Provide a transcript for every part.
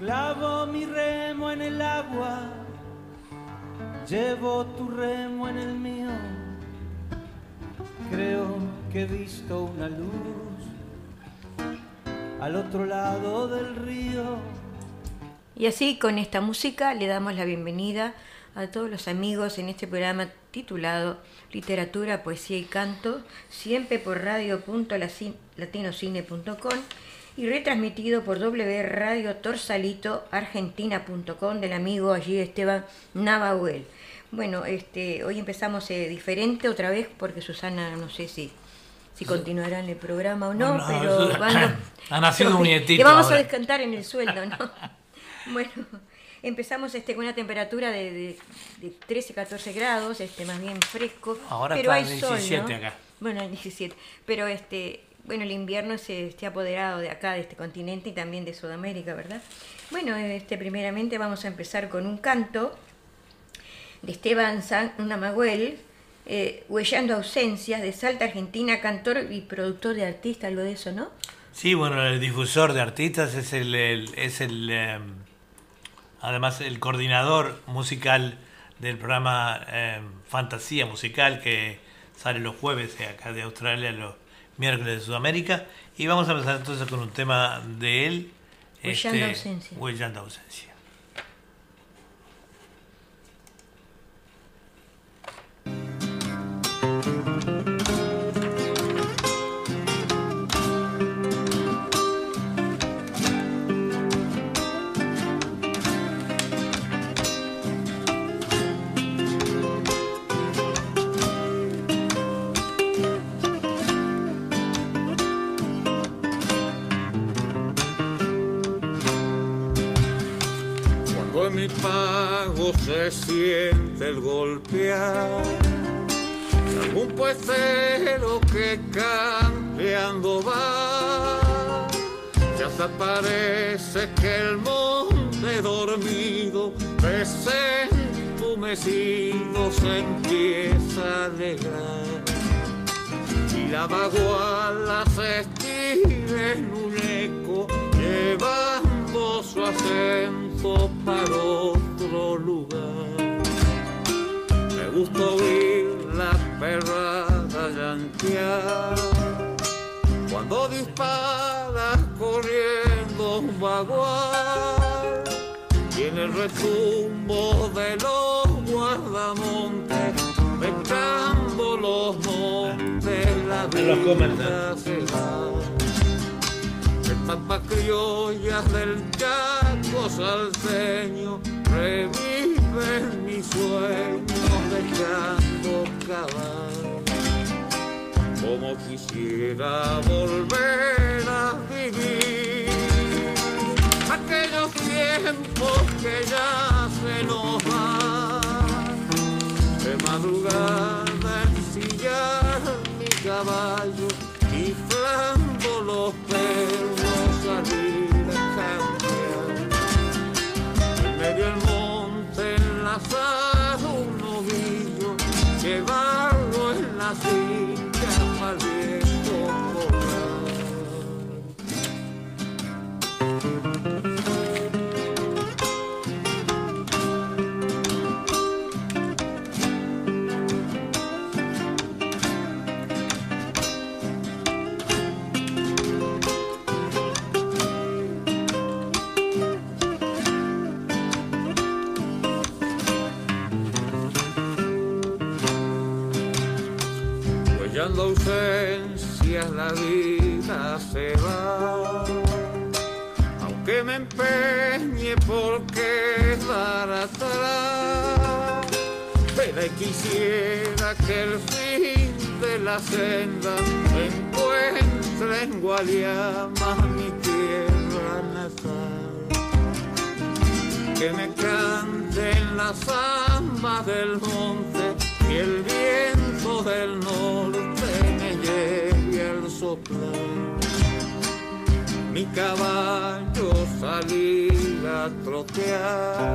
Clavo mi remo en el agua, llevo tu remo en el mío. Creo que he visto una luz al otro lado del río. Y así con esta música le damos la bienvenida a todos los amigos en este programa titulado Literatura, Poesía y Canto, siempre por radio.latinocine.com y retransmitido por wradiotorsalitoargentina.com del amigo allí Esteban Navahuel. Bueno, este, hoy empezamos eh, diferente otra vez porque Susana, no sé si, si continuará en el programa o no, pero ha nacido un nietito. Le vamos a descantar en el sueldo, ¿no? bueno, empezamos este, con una temperatura de, de, 13, 14 grados, este, más bien fresco. Ahora pero está hay 17 sol, acá. Bueno, 17. Pero este, bueno, el invierno se esté apoderado de acá, de este continente y también de Sudamérica, ¿verdad? Bueno, este, primeramente vamos a empezar con un canto de Esteban San Namaguel, eh, Huellando Ausencias, de Salta, Argentina, cantor y productor de artistas, algo de eso, ¿no? Sí, bueno, el difusor de artistas es el, es el em, además el coordinador musical del programa em, Fantasía Musical que sale los jueves acá de Australia, los miércoles de Sudamérica. Y vamos a empezar entonces con un tema de él. Huellando este, ausencia. Huellando ausencia. Se siente el golpear algún puestero que campeando va. Ya se parece que el monte dormido, desentumecido, se empieza a alegrar. Y la vaguala se estira en un eco, llevando su acento para otro lugar. Me gusta oír la perrada llantear. Cuando disparas corriendo un vagual y en el retumbo de los guardamontes pescando los montes la vida se va papas criollas del Chaco salseño reviven mis sueños dejando cavar. Como quisiera volver a vivir aquellos tiempos que ya se nos van. De madrugada ensillar mi caballo y flambo los perros salir a cambiar. En medio del monte enlazar un novillo, llevarlo en la silla vida se va. Aunque me empeñe por quedar atrás, pero quisiera que el fin de la senda me encuentre en Guadiama, mi tierra natal. Que me canten las ambas del monte y el viento del mi caballo salir a trotear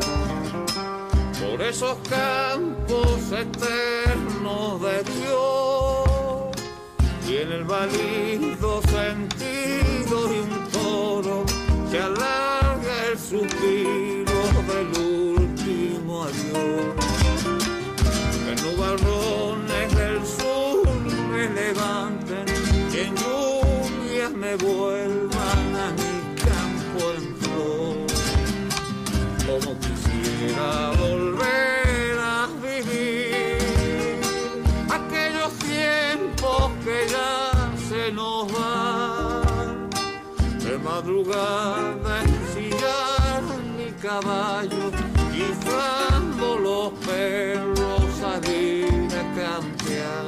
por esos campos eternos de Dios y en el valido sentido de un toro se alarga el suspiro del último adiós. En nubarrones del sur me levanten y en lluvias me vuelven volver a vivir aquellos tiempos que ya se nos van. De madrugada ensillar mi caballo, guisando los perros a campear.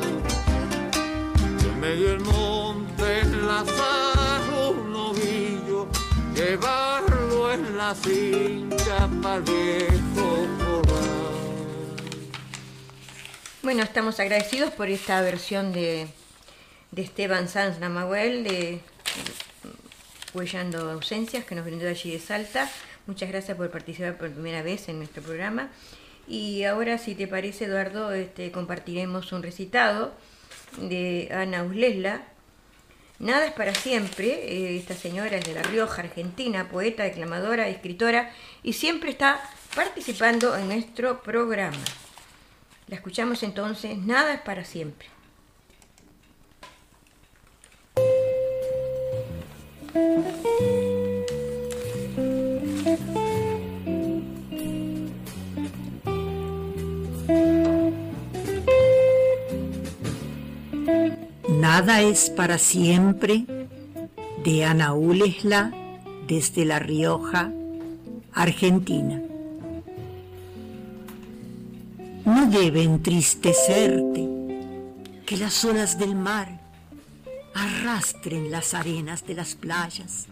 En medio del monte enlazar un novillo, llevarlo en la cincha para Bueno, estamos agradecidos por esta versión de, de Esteban Sanz Namahuel de Huellando Ausencias que nos brindó allí de Salta. Muchas gracias por participar por primera vez en nuestro programa. Y ahora, si te parece, Eduardo, este, compartiremos un recitado de Ana Uslesla. Nada es para siempre. eh, esta señora es de La Rioja, Argentina, poeta, declamadora, escritora y siempre está participando en nuestro programa. La escuchamos entonces, Nada es para siempre. Nada es para siempre de Ana Ulesla desde La Rioja, Argentina. No debe entristecerte que las olas del mar arrastren las arenas de las playas,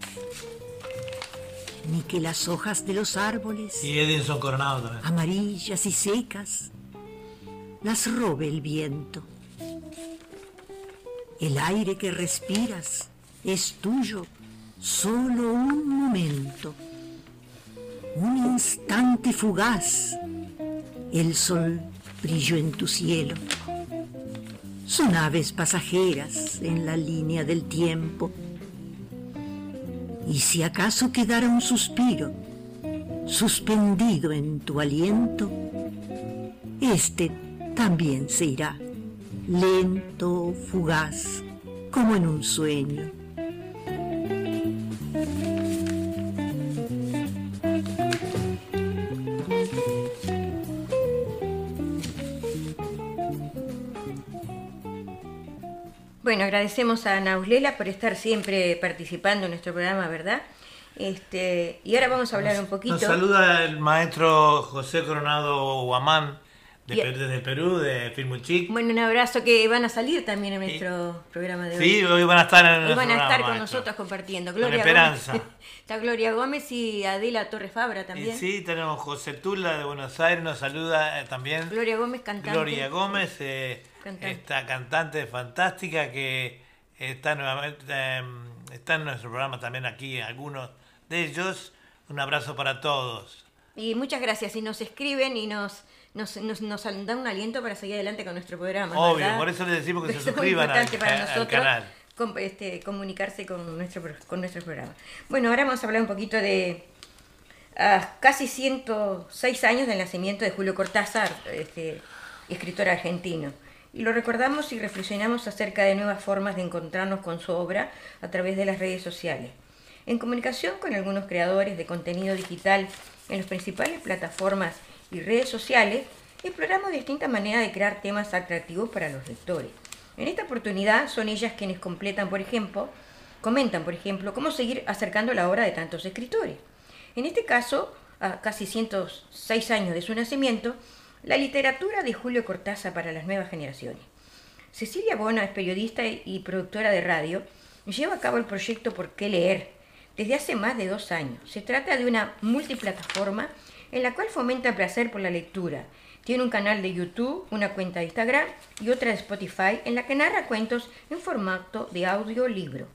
ni que las hojas de los árboles Y Edinson Coronado también. amarillas y secas, las robe el viento. El aire que respiras es tuyo solo un momento, un instante fugaz. El sol brilló en tu cielo. Son aves pasajeras en la línea del tiempo. Y si acaso quedara un suspiro, suspendido en tu aliento, este también se irá, lento, fugaz, como en un sueño. Bueno, agradecemos a Naulela por estar siempre participando en nuestro programa, ¿verdad? Este, y ahora vamos a hablar un poquito. Nos saluda el maestro José Coronado Guamán de Y- Perú, desde Perú, de Filmuchic. Bueno, un abrazo que van a salir también en nuestro programa de hoy. Sí, hoy van a estar en van a estar con maestro. nosotros compartiendo. Con Gloria esperanza. Gómez. Está Gloria Gómez y Adela Torres Fabra Y también. sí, tenemos José Tula de Buenos Aires, nos saluda eh, también. Gloria Gómez cantante. Gloria Gómez, eh, Cantante. esta cantante fantástica que está nuevamente eh, está en nuestro programa también aquí, algunos de ellos. Un abrazo para todos. Y muchas gracias. Y nos escriben y nos, nos, nos, nos dan un aliento para seguir adelante con nuestro programa. Obvio, ¿verdad? por eso les decimos que se suscriban al, importante para al nosotros canal. com- este, comunicarse con nuestro, con nuestro programa. Bueno, ahora vamos a hablar un poquito de ah, casi 106 años del nacimiento de Julio Cortázar, este, escritor argentino. Y lo recordamos y reflexionamos acerca de nuevas formas de encontrarnos con su obra a través de las redes sociales. En comunicación con algunos creadores de contenido digital en las principales plataformas y redes sociales, exploramos distintas maneras de crear temas atractivos para los lectores. En esta oportunidad son ellas quienes completan, por ejemplo, comentan, por ejemplo, cómo seguir acercando la obra de tantos escritores. En este caso, a casi 106 años de su nacimiento, la literatura de Julio Cortázar para las nuevas generaciones. Cecilia Bona es periodista y productora de radio y lleva a cabo el proyecto Por qué leer desde hace más de dos años. Se trata de una multiplataforma en la cual fomenta el placer por la lectura. Tiene un canal de YouTube, una cuenta de Instagram y otra de Spotify en la que narra cuentos en formato de audiolibro.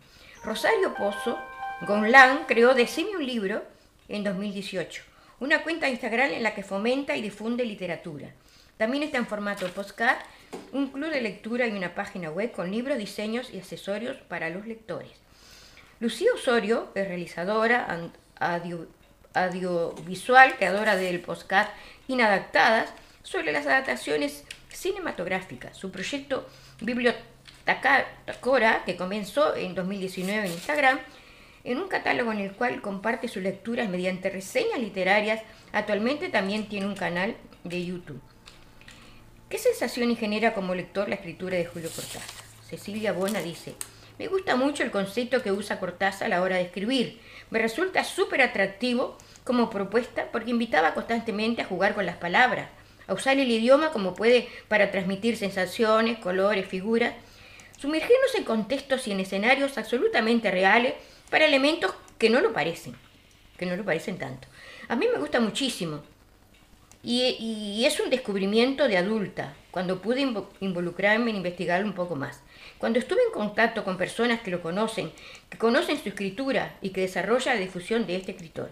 Rosario Pozo Gonlán creó Decime un libro en 2018, una cuenta Instagram en la que fomenta y difunde literatura. También está en formato postcard, un club de lectura y una página web con libros, diseños y accesorios para los lectores. Lucía Osorio es realizadora audiovisual, creadora del postcard Inadaptadas sobre las adaptaciones cinematográficas. Su proyecto Biblio- Taka- Takora, que comenzó en 2019 en Instagram, en un catálogo en el cual comparte sus lecturas mediante reseñas literarias. Actualmente también tiene un canal de YouTube. ¿Qué sensación genera como lector la escritura de Julio Cortázar? Cecilia Bona dice, me gusta mucho el concepto que usa Cortázar a la hora de escribir. Me resulta súper atractivo como propuesta porque invitaba constantemente a jugar con las palabras, a usar el idioma como puede para transmitir sensaciones, colores, figuras, sumergirnos en contextos y en escenarios absolutamente reales para elementos que no lo parecen, que no lo parecen tanto. A mí me gusta muchísimo. Y, es un descubrimiento de adulta, cuando pude invo- involucrarme en investigarlo un poco más. Cuando estuve en contacto con personas que lo conocen, que conocen su escritura y que desarrolla la difusión de este escritor.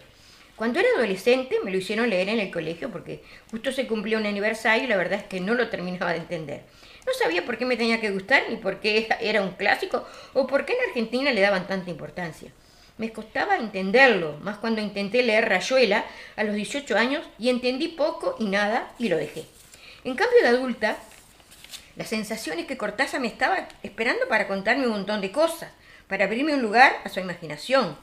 Cuando era adolescente me lo hicieron leer en el colegio porque justo se cumplió un aniversario y la verdad es que no lo terminaba de entender. No sabía por qué me tenía que gustar ni por qué era un clásico o por qué en Argentina le daban tanta importancia. Me costaba entenderlo, más cuando intenté leer Rayuela a los 18 años y entendí poco y nada y lo dejé. En cambio de adulta, la sensación es que Cortázar me estaba esperando para contarme un montón de cosas, para abrirme un lugar a su imaginación,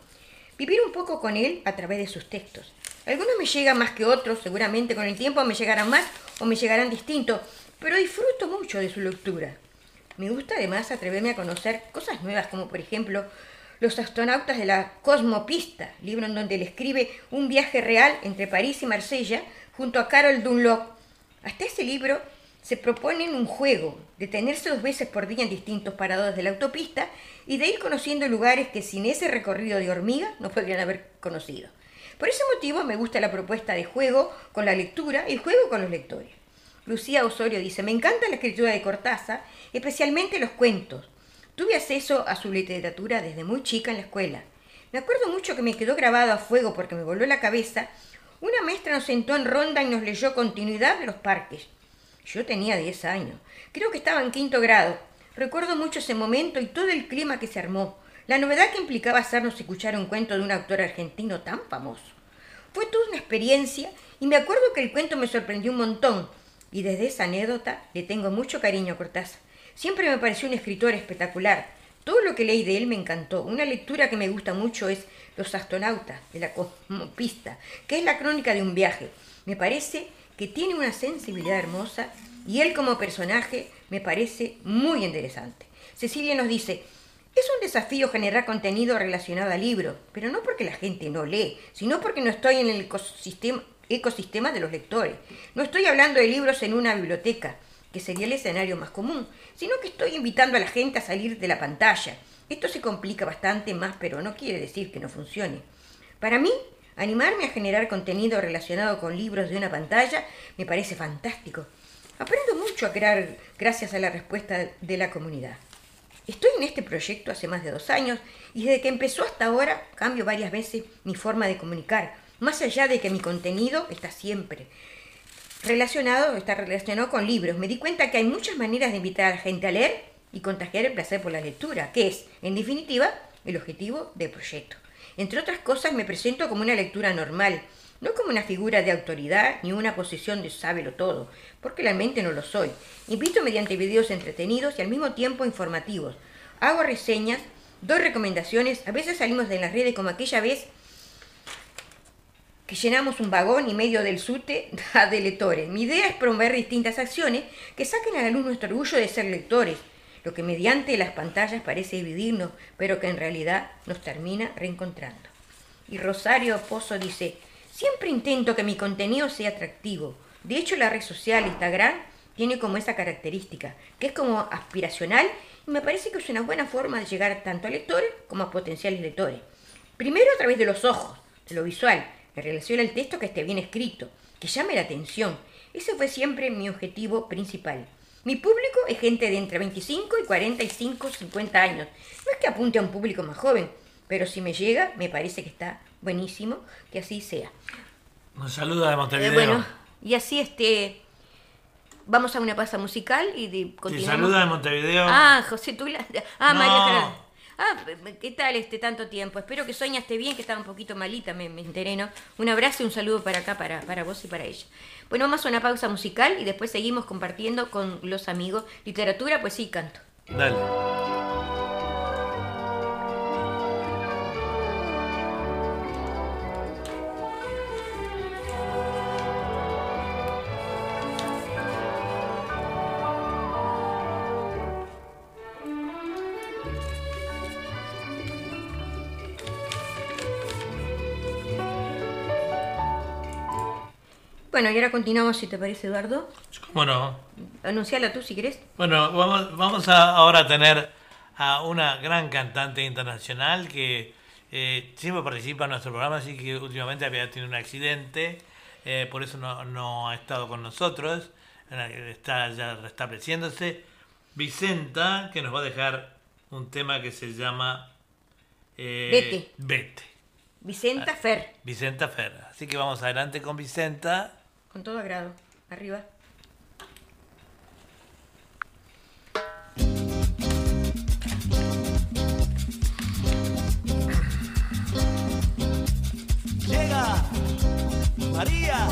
vivir un poco con él a través de sus textos. Algunos me llegan más que otros, seguramente con el tiempo me llegarán más o me llegarán distintos, pero disfruto mucho de su lectura. Me gusta además atreverme a conocer cosas nuevas, como por ejemplo Los astronautas de la Cosmopista, libro en donde él escribe un viaje real entre París y Marsella junto a Carol Dunlop. Hasta ese libro se proponen un juego, detenerse dos veces por día en distintos paradores de la autopista y de ir conociendo lugares que sin ese recorrido de hormiga no podrían haber conocido. Por ese motivo me gusta la propuesta de juego con la lectura y juego con los lectores. Lucía Osorio dice, me encanta la escritura de Cortázar, especialmente los cuentos. Tuve acceso a su literatura desde muy chica en la escuela. Me acuerdo mucho que me quedó grabado a fuego porque me voló la cabeza. Una maestra nos sentó en ronda y nos leyó continuidad de los parques. Yo tenía 10 años. Creo que estaba en quinto grado. Recuerdo mucho ese momento y todo el clima que se armó. La novedad que implicaba hacernos escuchar un cuento de un autor argentino tan famoso. Fue toda una experiencia y me acuerdo que el cuento me sorprendió un montón. Y desde esa anécdota le tengo mucho cariño a Cortázar. Siempre me pareció un escritor espectacular. Todo lo que leí de él me encantó. Una lectura que me gusta mucho es Los astronautas de la cosmopista, que es la crónica de un viaje. Me parece que tiene una sensibilidad hermosa y él como personaje me parece muy interesante. Cecilia nos dice, es un desafío generar contenido relacionado al libro, pero no porque la gente no lee, sino porque no estoy en el ecosistema, ecosistema de los lectores. No estoy hablando de libros en una biblioteca, que sería el escenario más común, sino que estoy invitando a la gente a salir de la pantalla. Esto se complica bastante más, pero no quiere decir que no funcione. Para mí, animarme a generar contenido relacionado con libros de una pantalla me parece fantástico. Aprendo mucho a crear gracias a la respuesta de la comunidad. Estoy en este proyecto hace más de dos años y desde que empezó hasta ahora cambio varias veces mi forma de comunicar, más allá de que mi contenido está siempre relacionado, está relacionado con libros. Me di cuenta que hay muchas maneras de invitar a la gente a leer y contagiar el placer por la lectura, que es, en definitiva, el objetivo del proyecto. Entre otras cosas, me presento como una lectura normal, no como una figura de autoridad ni una posición de sábelo todo, porque realmente no lo soy. Invito mediante videos entretenidos y al mismo tiempo informativos. Hago reseñas, doy recomendaciones, a veces salimos de las redes como aquella vez que llenamos un vagón y medio del SUTE de lectores. Mi idea es promover distintas acciones que saquen a la luz nuestro orgullo de ser lectores, lo que mediante las pantallas parece dividirnos, pero que en realidad nos termina reencontrando. Y Rosario Pozo dice, siempre intento que mi contenido sea atractivo. De hecho, la red social Instagram tiene como esa característica, que es como aspiracional y me parece que es una buena forma de llegar tanto a lectores como a potenciales lectores. Primero a través de los ojos, de lo visual, en relación al texto que esté bien escrito, que llame la atención. Ese fue siempre mi objetivo principal. Mi público es gente de entre 25 y 45, 50 años. No es que apunte a un público más joven, pero si me llega, me parece que está buenísimo que así sea. Nos saluda de Eh, Montevideo. bueno, y así este vamos a una pausa musical y de, Te continuamos. saluda de Montevideo. Ah, José Tula. Ah, No. María. Ah, ¿qué tal este tanto tiempo? Espero que soñaste bien, que estaba un poquito malita, me, me enteré, ¿no? Un abrazo y un saludo para acá, para, para vos y para ella. Bueno, vamos a una pausa musical y después seguimos compartiendo con los amigos literatura, poesía y canto. Dale. Bueno, y ahora continuamos, si te parece, Eduardo. ¿Cómo no? Anunciala tú si querés. Bueno, vamos, vamos a ahora a tener a una gran cantante internacional que eh, siempre participa en nuestro programa, así que últimamente había tenido un accidente, eh, por eso no, no ha estado con nosotros, está ya restableciéndose. Vicenta, que nos va a dejar un tema que se llama... eh, Vete. Vete. Vicenta Fer, Vicenta Ferra. Así que vamos adelante con Vicenta. Con todo agrado. Arriba. Llega María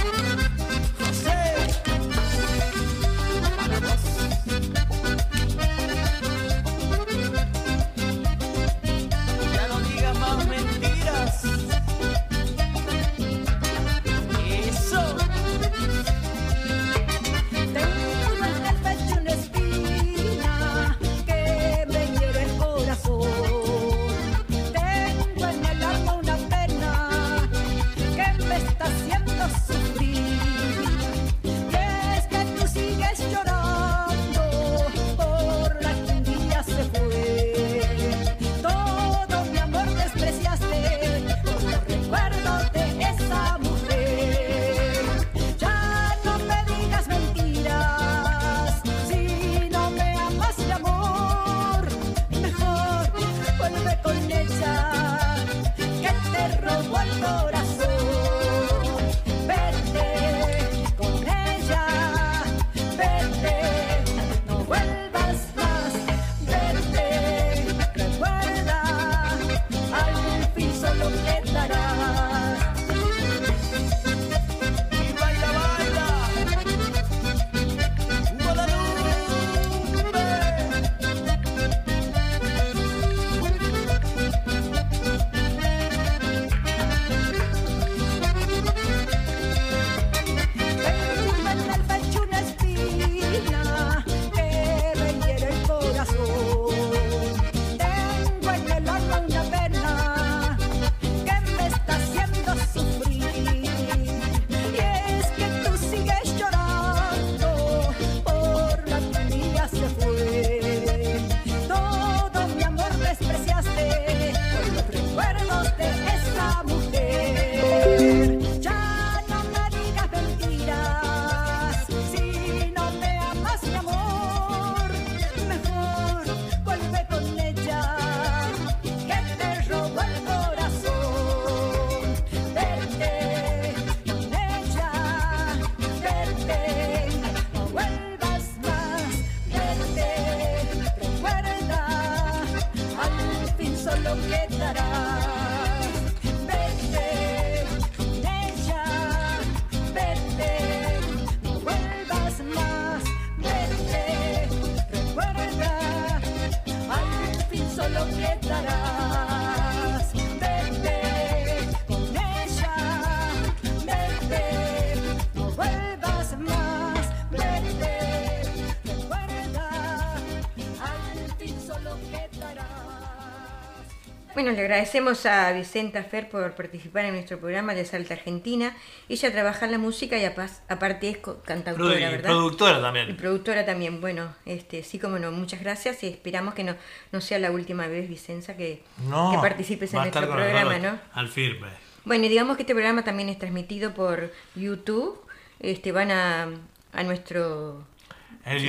Bueno, le agradecemos a Vicenta Fer por participar en nuestro programa de Salta Argentina. Ella trabaja en la música y aparte es cantautora, ¿verdad? productora Y también. productora también. Bueno, este, sí como no, muchas gracias y esperamos que no, no sea la última vez, Vicenza, que, No, que participes en nuestro programa, ¿no? Al firme. Bueno, y digamos que este programa también es transmitido por YouTube. Este, van a, a nuestro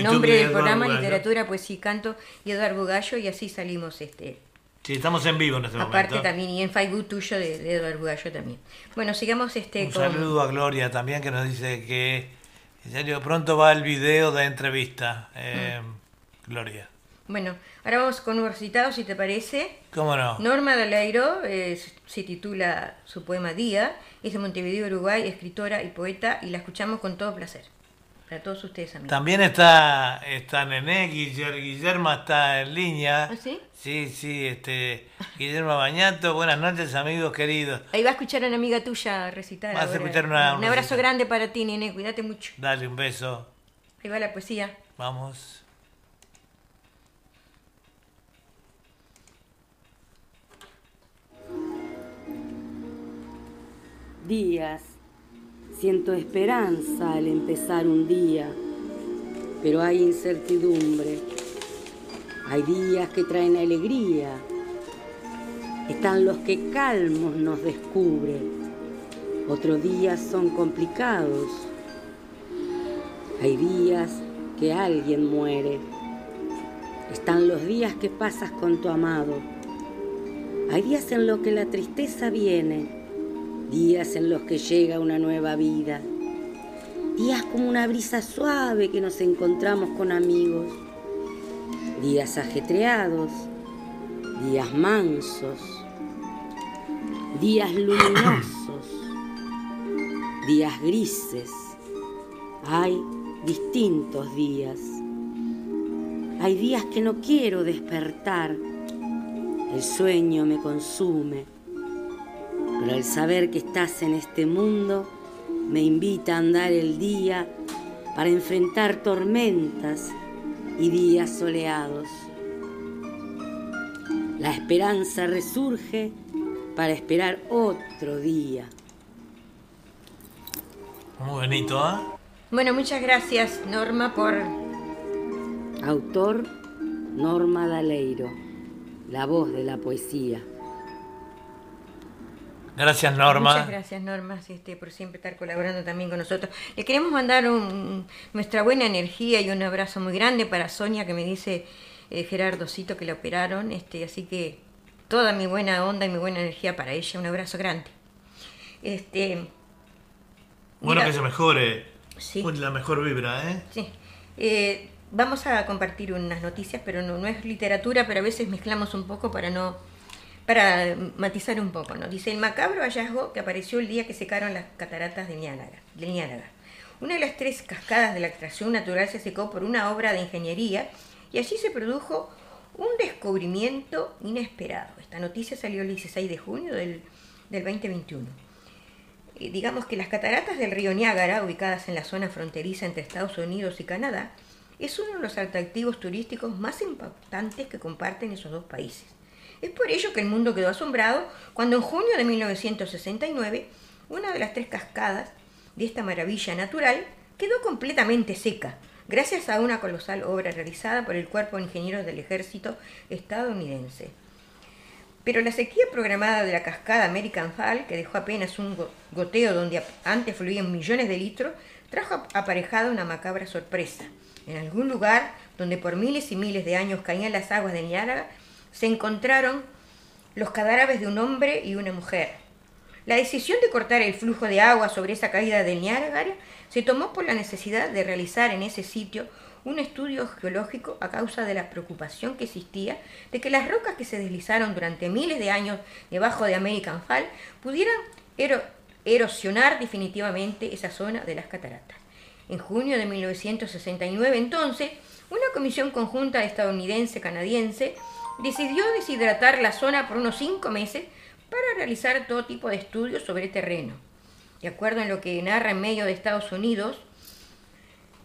nombre de del programa, literatura, poesía y canto, y Eduardo Gallo, y así salimos este, Sí, estamos en vivo en este aparte momento. también, y en Facebook tuyo de, de Eduardo Gallo también. Bueno, sigamos este Un con... saludo a Gloria también que nos dice que en serio, pronto va el video de entrevista. eh, Mm. Gloria. Bueno, ahora vamos con un recitado, si te parece. ¿Cómo no? Norma Daleiro eh, se titula su poema Día, es de Montevideo, Uruguay, escritora y poeta, y la escuchamos con todo placer. Para todos ustedes amigos. También está, está Nené, Guiller- Guillermo está en línea. ¿Ah, sí? Sí, sí, este, Guillermo Bañato. Buenas noches, amigos queridos. Ahí va a escuchar a una amiga tuya recitar. Vas a escuchar una- Un abrazo recita. grande para ti, nene. Cuídate mucho. Dale un beso. Ahí va la poesía. Vamos. días. Siento esperanza al empezar un día, pero hay incertidumbre. Hay días que traen alegría. Están los que calmos nos descubren. Otros días son complicados. Hay días que alguien muere. Están los días que pasas con tu amado. Hay días en los que la tristeza viene días en los que llega una nueva vida, días como una brisa suave que nos encontramos con amigos, días ajetreados, días mansos, días luminosos, días grises. Hay distintos días. Hay días que no quiero despertar. El sueño me consume pero el saber que estás en este mundo me invita a andar el día para enfrentar tormentas y días soleados. La esperanza resurge para esperar otro día. Muy bonito, ¿eh? Bueno, muchas gracias, Norma, por Autor Norma Daleiro, la voz de la poesía. Gracias, Norma. Muchas gracias, Norma, este, por siempre estar colaborando también con nosotros. Le queremos mandar un- nuestra buena energía y un abrazo muy grande para Sonia, que me dice eh, Gerardocito que la operaron. Este, así que toda mi buena onda y mi buena energía para ella. Un abrazo grande. Este, Bueno, Mira. que se mejore. Sí. La mejor vibra, ¿eh? Sí. Eh, vamos a compartir unas noticias, pero no, no es literatura, pero a veces mezclamos un poco para no para matizar un poco, ¿no? Dice el macabro hallazgo que apareció el día que secaron las cataratas de Niágara, del Niágara. Una de las tres cascadas de la extracción natural se secó por una obra de ingeniería y allí se produjo un descubrimiento inesperado. Esta noticia salió el 16 de junio del, del 2021. Eh, digamos que las cataratas del río Niágara, ubicadas en la zona fronteriza entre Estados Unidos y Canadá, es uno de los atractivos turísticos más impactantes que comparten esos dos países. Es por ello que el mundo quedó asombrado cuando en junio de 1969 una de las tres cascadas de esta maravilla natural quedó completamente seca, gracias a una colosal obra realizada por el Cuerpo de Ingenieros del Ejército estadounidense. Pero la sequía programada de la cascada American Fall, que dejó apenas un go- goteo donde antes fluían millones de litros, trajo ap- aparejada una macabra sorpresa. En algún lugar donde por miles y miles de años caían las aguas del Niágara, se encontraron los cadáveres de un hombre y una mujer. La decisión de cortar el flujo de agua sobre esa caída del Niágara se tomó por la necesidad de realizar en ese sitio un estudio geológico a causa de la preocupación que existía de que las rocas que se deslizaron durante miles de años debajo de American Fall pudieran ero- erosionar definitivamente esa zona de las cataratas. En junio de 1969, entonces, una comisión conjunta estadounidense-canadiense decidió deshidratar la zona por unos cinco meses para realizar todo tipo de estudios sobre el terreno. De acuerdo en lo que narra en medio de Estados Unidos,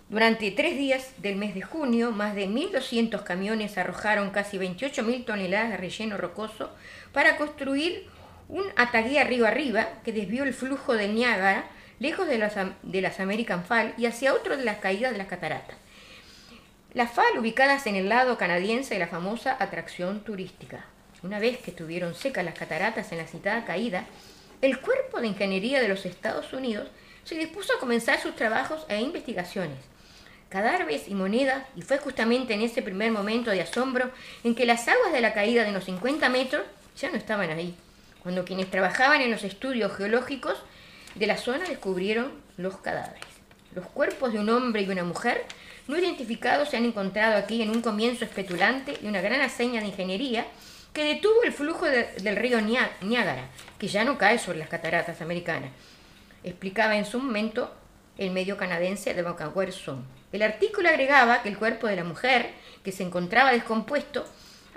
durante tres días del mes de junio, más de 1.200 camiones arrojaron casi 28.000 toneladas de relleno rocoso para construir un ataguía río arriba que desvió el flujo del Niágara lejos de las, de las American Fall y hacia otro de las caídas de las cataratas. Las FAL ubicadas en el lado canadiense de la famosa atracción turística. Una vez que estuvieron secas las cataratas en la citada caída, el Cuerpo de Ingeniería de los Estados Unidos se dispuso a comenzar sus trabajos e investigaciones. Cadáveres y monedas, y fue justamente en ese primer momento de asombro en que las aguas de la caída de unos 50 metros ya no estaban ahí, cuando quienes trabajaban en los estudios geológicos de la zona descubrieron los cadáveres. Los cuerpos de un hombre y una mujer no identificados se han encontrado aquí en un comienzo espetulante de una gran hazaña de ingeniería que detuvo el flujo de- del río Niágara, que ya no cae sobre las cataratas americanas. Explicaba en su momento el medio canadiense de Vancouver Sun. El artículo agregaba que el cuerpo de la mujer, que se encontraba descompuesto,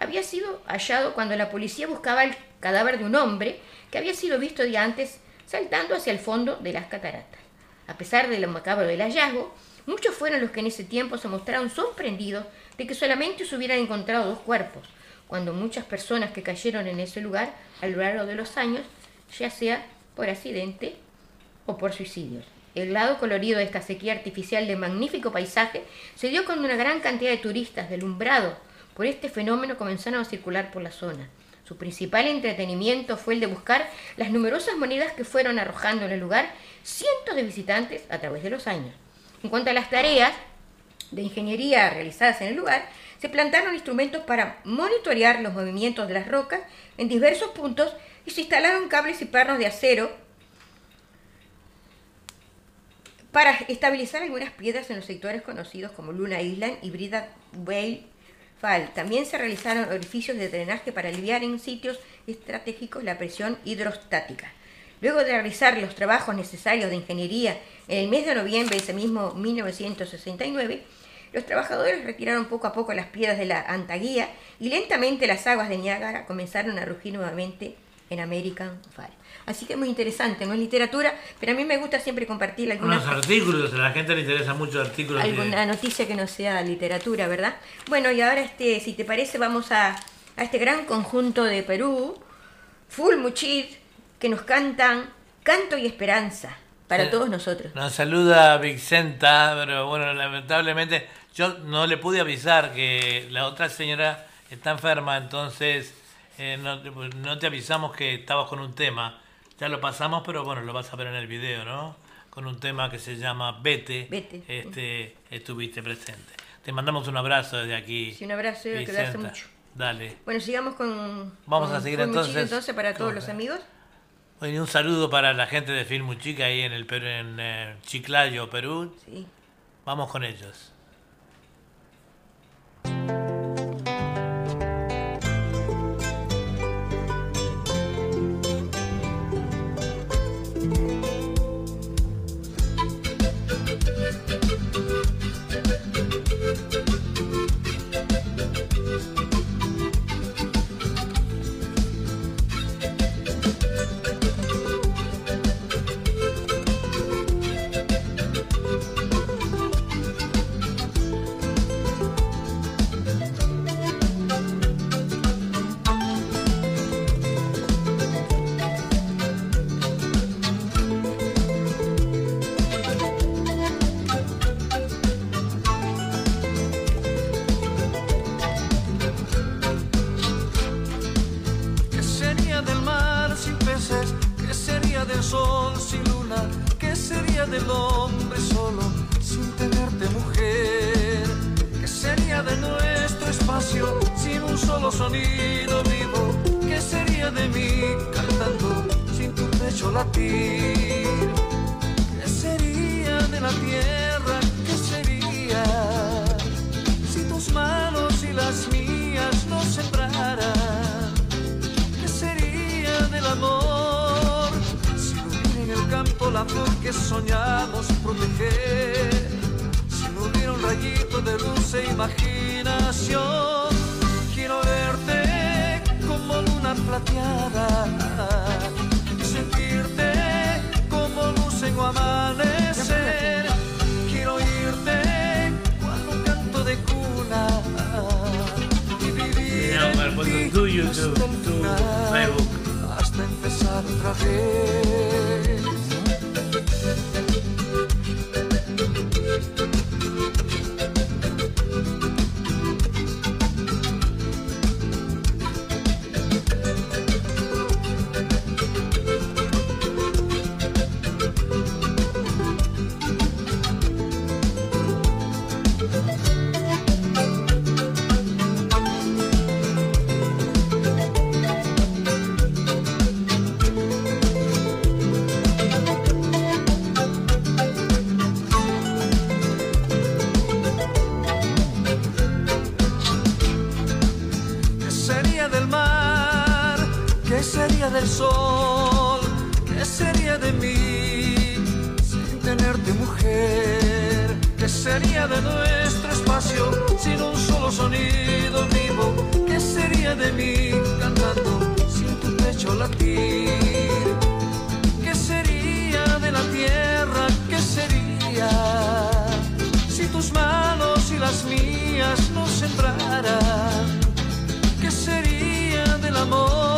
había sido hallado cuando la policía buscaba el cadáver de un hombre que había sido visto día antes saltando hacia el fondo de las cataratas. A pesar de lo macabro del hallazgo, muchos fueron los que en ese tiempo se mostraron sorprendidos de que solamente se hubieran encontrado dos cuerpos, cuando muchas personas que cayeron en ese lugar a lo largo de los años, ya sea por accidente o por suicidios. El lado colorido de esta sequía artificial de magnífico paisaje se dio cuando una gran cantidad de turistas delumbrados por este fenómeno comenzaron a circular por la zona. Su principal entretenimiento fue el de buscar las numerosas monedas que fueron arrojando en el lugar cientos de visitantes a través de los años. En cuanto a las tareas de ingeniería realizadas en el lugar, se plantaron instrumentos para monitorear los movimientos de las rocas en diversos puntos y se instalaron cables y pernos de acero para estabilizar algunas piedras en los sectores conocidos como Luna Island y Brida Whale Fall. También se realizaron orificios de drenaje para aliviar en sitios estratégicos la presión hidrostática. Luego de realizar los trabajos necesarios de ingeniería en el mes de noviembre de ese mismo 1969, los trabajadores retiraron poco a poco las piedras de la antaguía y lentamente las aguas de Niágara comenzaron a rugir nuevamente en American Fall. Así que es muy interesante, no es literatura, pero a mí me gusta siempre compartir algunas Unos artículos, a la gente le interesa mucho artículos. de- alguna noticia que no sea literatura, ¿verdad? Bueno, y ahora este, si te parece, vamos a, a este gran conjunto de Perú, Full Muchid, que nos cantan Canto y Esperanza para Sí. todos nosotros. Nos saluda Vicenta, pero bueno, lamentablemente yo no le pude avisar que la otra señora está enferma, entonces eh, no, te- no te avisamos que estabas con un tema. Ya lo pasamos, pero bueno, lo vas a ver en el video, ¿no? Con un tema que se llama Vete. Vete. Este, estuviste presente. Te mandamos un abrazo desde aquí. Sí, un abrazo, que te hace Vicenta. mucho. Dale. Bueno, sigamos con. Vamos con a seguir Muchid entonces. entonces para todos con- los amigos. Oye, un saludo para la gente de Film Chica ahí en el Perú, en eh, Chiclayo, Perú. Sí. Vamos con ellos. ¿Qué sería del sol? ¿Qué sería de mí sin tenerte mujer? ¿Qué sería de nuestro espacio sin un solo sonido vivo? ¿Qué sería de mí cantando sin tu pecho latir? ¿Qué sería de la tierra? ¿Qué sería si tus manos y las mías no sembraran? ¿Qué sería del amor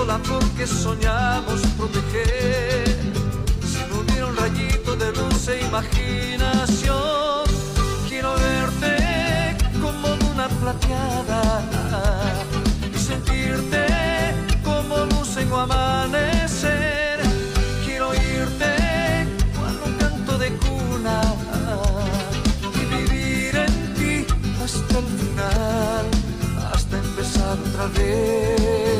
campo la flor que soñamos proteger? Si no hubiera un rayito de luz e imaginación, quiero verte como luna plateada y sentirte como luz en amanecer. Quiero oírte cuando un canto de cuna y vivir en ti hasta el final, hasta empezar otra vez.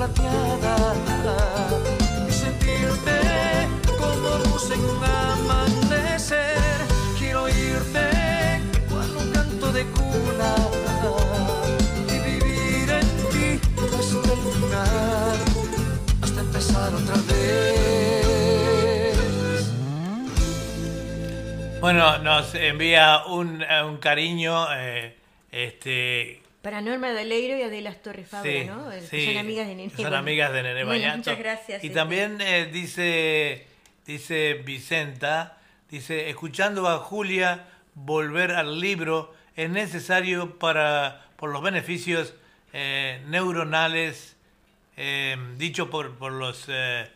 Plateada y sentirte como luz en un amanecer. Quiero oírte cuando un canto de cuna y vivir en ti hasta el final, hasta empezar otra vez. Bueno, nos envía un, eh, un cariño, eh, este, Para Norma Daleiro y Adela Torres Fabra, sí, ¿no? Son amigas de Nene. Son Bueno, amigas de Nene bueno, Bañato. Muchas gracias. Y este. también eh, dice, dice Vicenta, dice, escuchando a Julia volver al libro es necesario para, por los beneficios eh, neuronales eh, dicho por, por los, eh,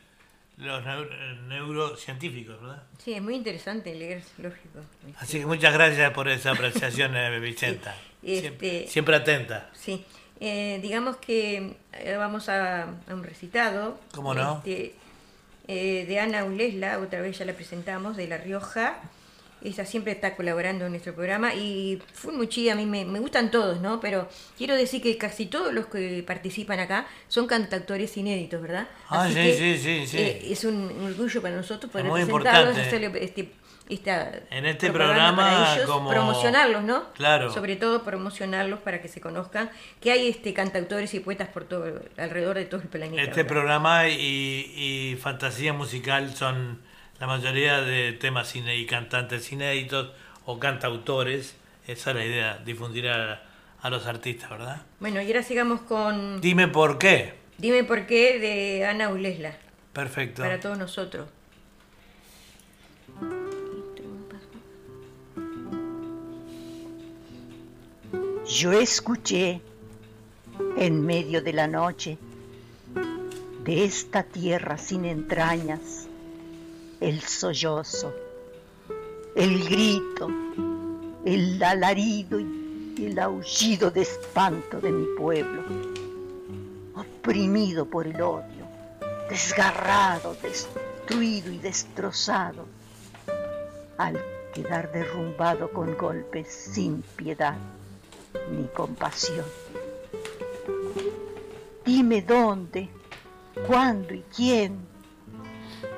los eh, neurocientíficos, ¿verdad? Sí, es muy interesante leer, lógico. Así que muchas gracias por esa apreciación, eh, Vicenta. Este- Siempre, siempre atenta. Sí, Eh, digamos que eh, vamos a, a un recitado. ¿Cómo no? este, eh, de Ana Ulesla, otra vez ya la presentamos, de La Rioja. Ella siempre está colaborando en nuestro programa y Fulmuchi a mí me, me gustan todos, ¿no? Pero quiero decir que casi todos los que participan acá son cantautores inéditos, ¿verdad? Ah, Así sí, que, sí, sí, sí. eh, es un orgullo para nosotros poder muy presentarlos, importante. este, esta En este programa, para ellos, como- promocionarlos, ¿no? Claro. Sobre todo promocionarlos para que se conozcan que hay este cantautores y poetas por todo alrededor de todo el planeta. Este ¿verdad? programa y, y fantasía musical son la mayoría de temas y cantantes inéditos o cantautores. Esa es la idea, difundir a, a los artistas, ¿verdad? Bueno, y ahora sigamos con Dime por qué. Dime por qué de Ana Ulesla, Perfecto. para todos nosotros. Yo escuché en medio de la noche de esta tierra sin entrañas el sollozo, el grito, el alarido y el aullido de espanto de mi pueblo, oprimido por el odio, desgarrado, destruido y destrozado, al quedar derrumbado con golpes sin piedad ni compasión. Dime dónde, cuándo y quién.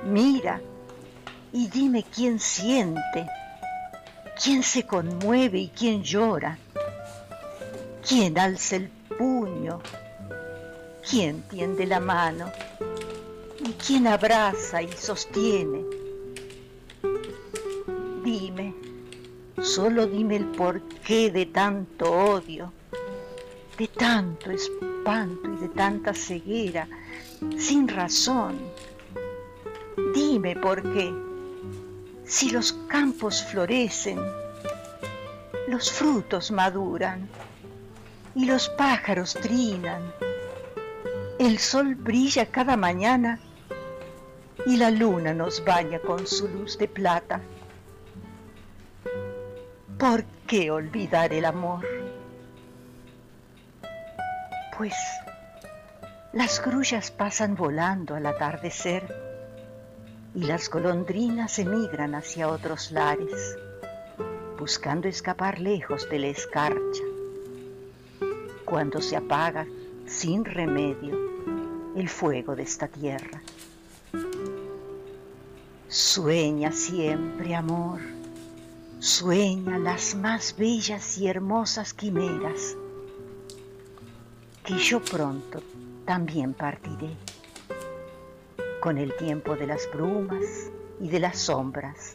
Mira y dime quién siente, quién se conmueve y quién llora, quién alza el puño, quién tiende la mano y quién abraza y sostiene. Dime, Solo dime el porqué de tanto odio, de tanto espanto y de tanta ceguera, sin razón. Dime por qué, si los campos florecen, los frutos maduran y los pájaros trinan, el sol brilla cada mañana y la luna nos baña con su luz de plata. ¿Por qué olvidar el amor? Pues las grullas pasan volando al atardecer y las golondrinas emigran hacia otros lares, buscando escapar lejos de la escarcha. Cuando se apaga sin remedio el fuego de esta tierra. Sueña siempre, amor sueña las más bellas y hermosas quimeras, que yo pronto también partiré. Con el tiempo de las brumas y de las sombras,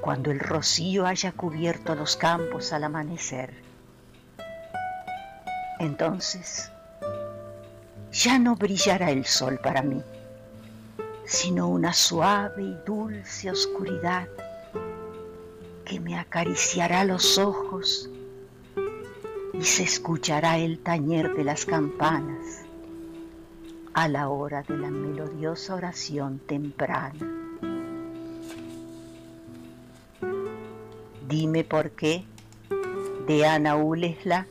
cuando el rocío haya cubierto los campos al amanecer. Entonces, ya no brillará el sol para mí, sino una suave y dulce oscuridad que me acariciará los ojos y se escuchará el tañer de las campanas a la hora de la melodiosa oración temprana. Dime por qué, de Ana Ulesla,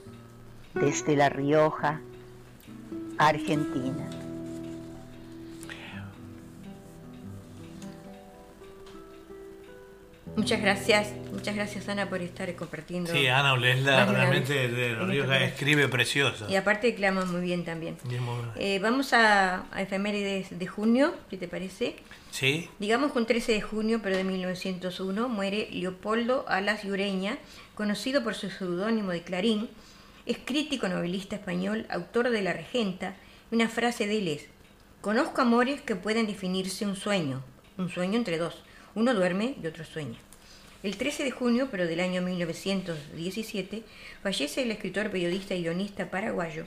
desde La Rioja, Argentina. Muchas gracias, muchas gracias Ana por estar compartiendo. Sí, Ana una realmente de este programa. escribe precioso. Y aparte clama muy bien también. Es muy bueno. Eh, vamos a, a efemérides de junio, ¿qué te parece? Sí, Digamos que un 13 de junio, pero de 1901, muere Leopoldo Alas y Ureña, conocido por su seudónimo de Clarín, es crítico novelista español, autor de La Regenta, una frase de él es, conozco amores que pueden definirse un sueño, un sueño entre dos, uno duerme y otro sueña. El 13 de junio, pero del año 1917, fallece el escritor, periodista y guionista paraguayo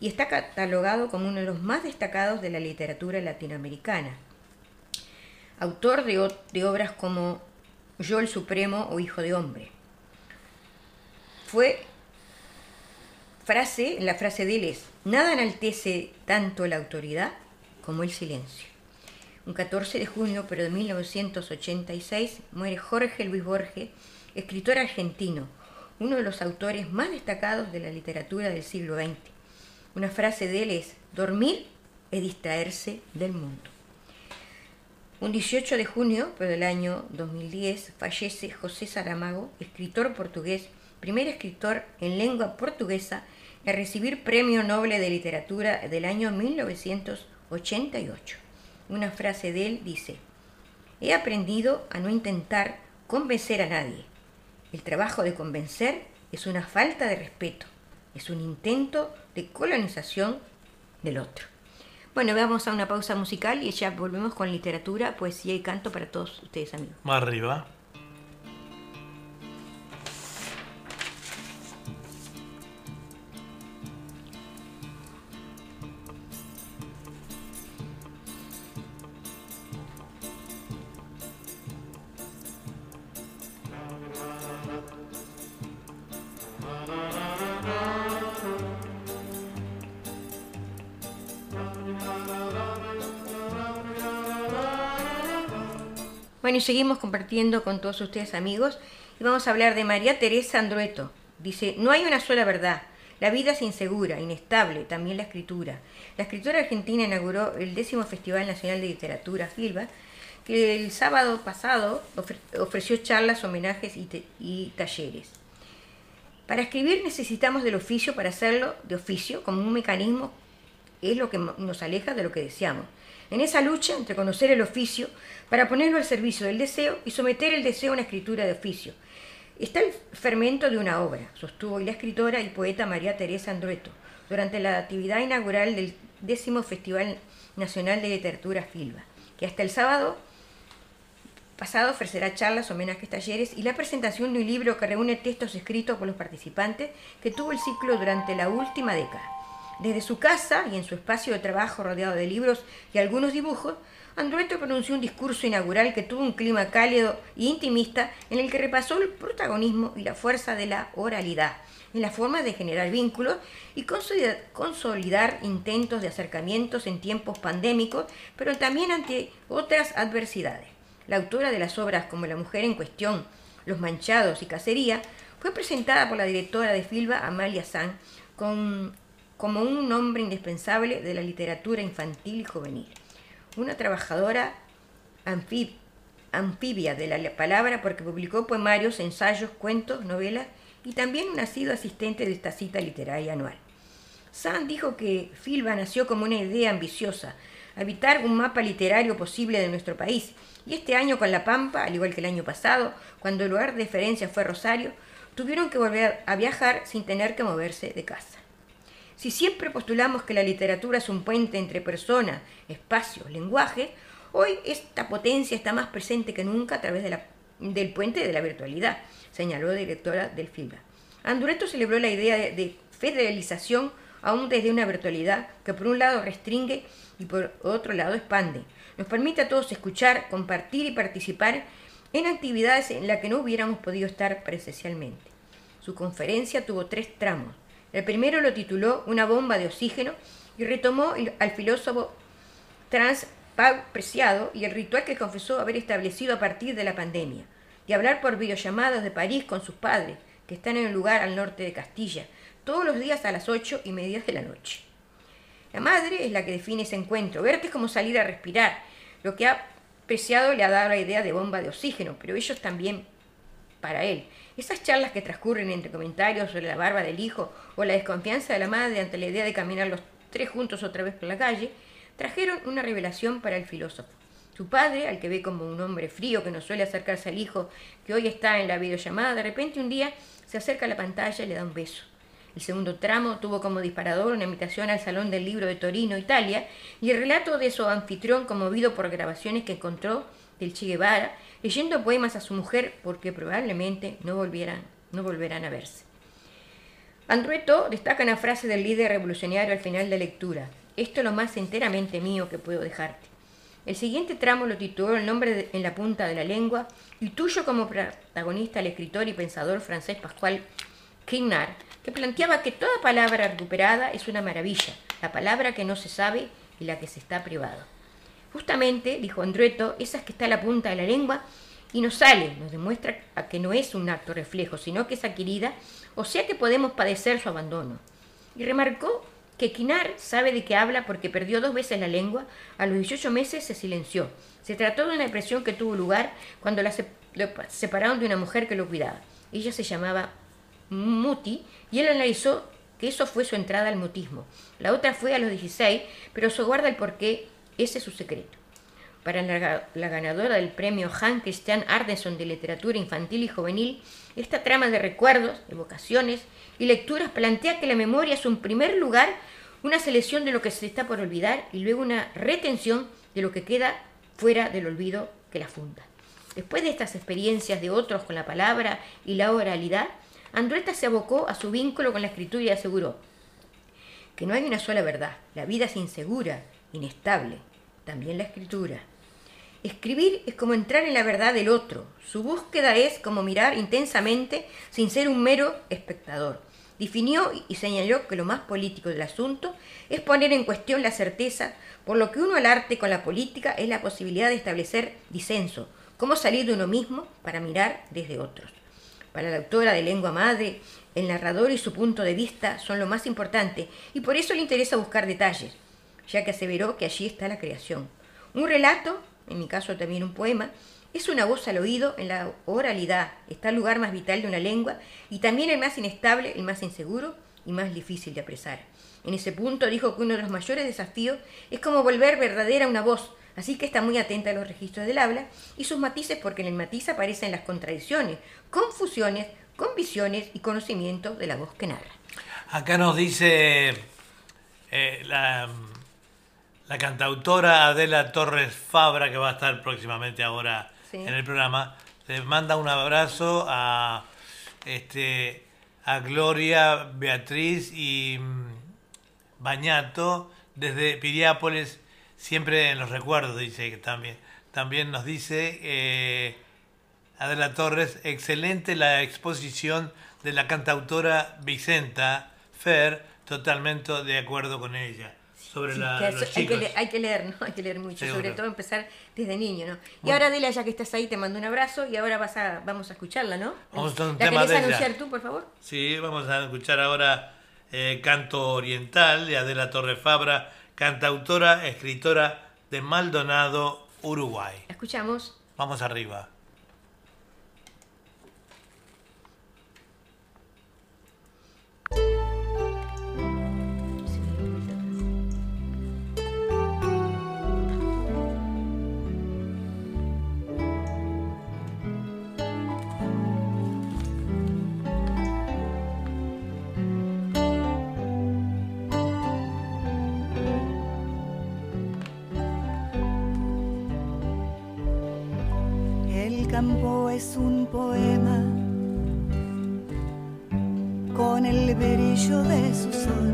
y está catalogado como uno de los más destacados de la literatura latinoamericana. Autor de, de obras como Yo el Supremo o Hijo de Hombre. Fue frase, la frase de él es, nada enaltece tanto la autoridad como el silencio. Un 14 de junio, pero de 1986, muere Jorge Luis Borges, escritor argentino, uno de los autores más destacados de la literatura del siglo XX. Una frase de él es, dormir es distraerse del mundo. Un 18 de junio, pero del año 2010, fallece José Saramago, escritor portugués, primer escritor en lengua portuguesa en recibir Premio Nobel de Literatura del año 1988. Una frase de él dice, he aprendido a no intentar convencer a nadie. El trabajo de convencer es una falta de respeto, es un intento de colonización del otro. Bueno, vamos a una pausa musical y ya volvemos con literatura, poesía y canto para todos ustedes amigos. más arriba. Bueno, y seguimos compartiendo con todos ustedes amigos y vamos a hablar de María Teresa Andrueto. Dice, no hay una sola verdad. La vida es insegura, inestable, también la escritura. La escritora argentina inauguró el décimo Festival Nacional de Literatura, FILBA, que el sábado pasado ofre- ofreció charlas, homenajes y, talleres. Para escribir necesitamos del oficio para hacerlo de oficio como un mecanismo es lo que nos aleja de lo que deseamos. En esa lucha entre conocer el oficio para ponerlo al servicio del deseo y someter el deseo a una escritura de oficio. Está el fermento de una obra, sostuvo hoy la escritora y poeta María Teresa Andrueto durante la actividad inaugural del décimo Festival Nacional de Literatura Filba, que hasta el sábado pasado ofrecerá charlas, homenajes, talleres y la presentación de un libro que reúne textos escritos por los participantes que tuvo el ciclo durante la última década. Desde su casa y en su espacio de trabajo rodeado de libros y algunos dibujos, Andrueto pronunció un discurso inaugural que tuvo un clima cálido e intimista en el que repasó el protagonismo y la fuerza de la oralidad, en la forma de generar vínculos y consolidar, intentos de acercamientos en tiempos pandémicos, pero también ante otras adversidades. La autora de las obras como La mujer en cuestión, Los manchados y Cacería fue presentada por la directora de Filba, Amalia San, con- como un nombre indispensable de la literatura infantil y juvenil. Una trabajadora anfib- anfibia de la palabra porque publicó poemarios, ensayos, cuentos, novelas y también un nacido asistente de esta cita literaria anual. Sand dijo que Filba nació como una idea ambiciosa, habitar un mapa literario posible de nuestro país, y este año con La Pampa, al igual que el año pasado, cuando el lugar de referencia fue Rosario, tuvieron que volver a viajar sin tener que moverse de casa. Si siempre postulamos que la literatura es un puente entre personas, espacios, lenguajes, hoy esta potencia está más presente que nunca a través del puente de la virtualidad, señaló la directora del FILBA. Andureto celebró la idea de, de federalización aún desde una virtualidad que por un lado restringe y por otro lado expande. Nos permite a todos escuchar, compartir y participar en actividades en las que no hubiéramos podido estar presencialmente. Su conferencia tuvo tres tramos. El primero lo tituló Una bomba de oxígeno y retomó al filósofo trans Preciado y el ritual que confesó haber establecido a partir de la pandemia, de hablar por videollamadas de París con sus padres, que están en un lugar al norte de Castilla, todos los días a las ocho y media de la noche. La madre es la que define ese encuentro. Verte es como salir a respirar. Lo que ha Preciado le ha dado la idea de bomba de oxígeno, pero ellos también para él. Esas charlas que transcurren entre comentarios sobre la barba del hijo o la desconfianza de la madre ante la idea de caminar los tres juntos otra vez por la calle, trajeron una revelación para el filósofo. Su padre, al que ve como un hombre frío que no suele acercarse al hijo que hoy está en la videollamada, de repente un día se acerca a la pantalla y le da un beso. El segundo tramo tuvo como disparador una invitación al Salón del Libro de Torino, Italia, y el relato de su anfitrión conmovido por grabaciones que encontró del Che leyendo poemas a su mujer porque probablemente no volvieran, no volverán a verse. Andrueto destaca una frase del líder revolucionario al final de lectura. Esto es lo más enteramente mío que puedo dejarte. El siguiente tramo lo tituló El nombre en la punta de la lengua y tuyo como protagonista el escritor y pensador francés Pascual Quignard, que planteaba que toda palabra recuperada es una maravilla, la palabra que no se sabe y la que se está privado. Justamente, dijo Andrueto, esa es que está la punta de la lengua y nos sale, nos demuestra que no es un acto reflejo, sino que es adquirida, o sea que podemos padecer su abandono. Y remarcó que Quinar sabe de qué habla porque perdió dos veces la lengua, a los 18 meses se silenció. Se trató de una depresión que tuvo lugar cuando la se- separaron de una mujer que lo cuidaba. Ella se llamaba Muti y él analizó que eso fue su entrada al mutismo. La otra fue a los 16, pero eso guarda el porqué, ese es su secreto. Para la, ga- la ganadora del premio Hans Christian Andersen de Literatura Infantil y Juvenil, esta trama de recuerdos, evocaciones y lecturas plantea que la memoria es, en primer lugar, una selección de lo que se está por olvidar y luego una retención de lo que queda fuera del olvido que la funda. Después de estas experiencias de otros con la palabra y la oralidad, Andrueta se abocó a su vínculo con la escritura y aseguró que no hay una sola verdad. La vida es insegura, inestable. También la escritura. Escribir es como entrar en la verdad del otro. Su búsqueda es como mirar intensamente sin ser un mero espectador. Definió y señaló que lo más político del asunto es poner en cuestión la certeza, por lo que uno al arte con la política es la posibilidad de establecer disenso, cómo salir de uno mismo para mirar desde otros. Para la autora de lengua madre, el narrador y su punto de vista son lo más importante y por eso le interesa buscar detalles, ya que aseveró que allí está la creación. Un relato, en mi caso también un poema, es una voz al oído en la oralidad, está el lugar más vital de una lengua y también el más inestable, el más inseguro y más difícil de apresar. En ese punto dijo que uno de los mayores desafíos es como volver verdadera una voz, así que está muy atenta a los registros del habla y sus matices porque en el matiz aparecen las contradicciones, confusiones, convicciones y conocimiento de la voz que narra. Acá nos dice eh, la, la cantautora Adela Torres Fabra, que va a estar próximamente ahora Sí. en el programa. Le manda un abrazo a, este, a Gloria, Beatriz y mm, Bañato desde Piriápolis, siempre en los recuerdos, dice que también. También nos dice eh, Adela Torres, excelente la exposición de la cantautora Vicenta Fer, totalmente de acuerdo con ella. Sobre Sí, la- que los hay, que chicos. le- hay que leer, ¿no? Hay que leer mucho, Seguro. sobre todo empezar desde niño, ¿no? Y Bueno. ahora Adela, ya que estás ahí, te mando un abrazo y ahora vas a, vamos a escucharla, ¿no? Vamos a un ¿La tema querés de ella. anunciar tú, por favor? Sí, vamos a escuchar ahora eh, Canto Oriental de Adela Torres Fabra, cantautora, escritora de Maldonado, Uruguay. La escuchamos. Vamos arriba. Es un poema con el brillo de su sol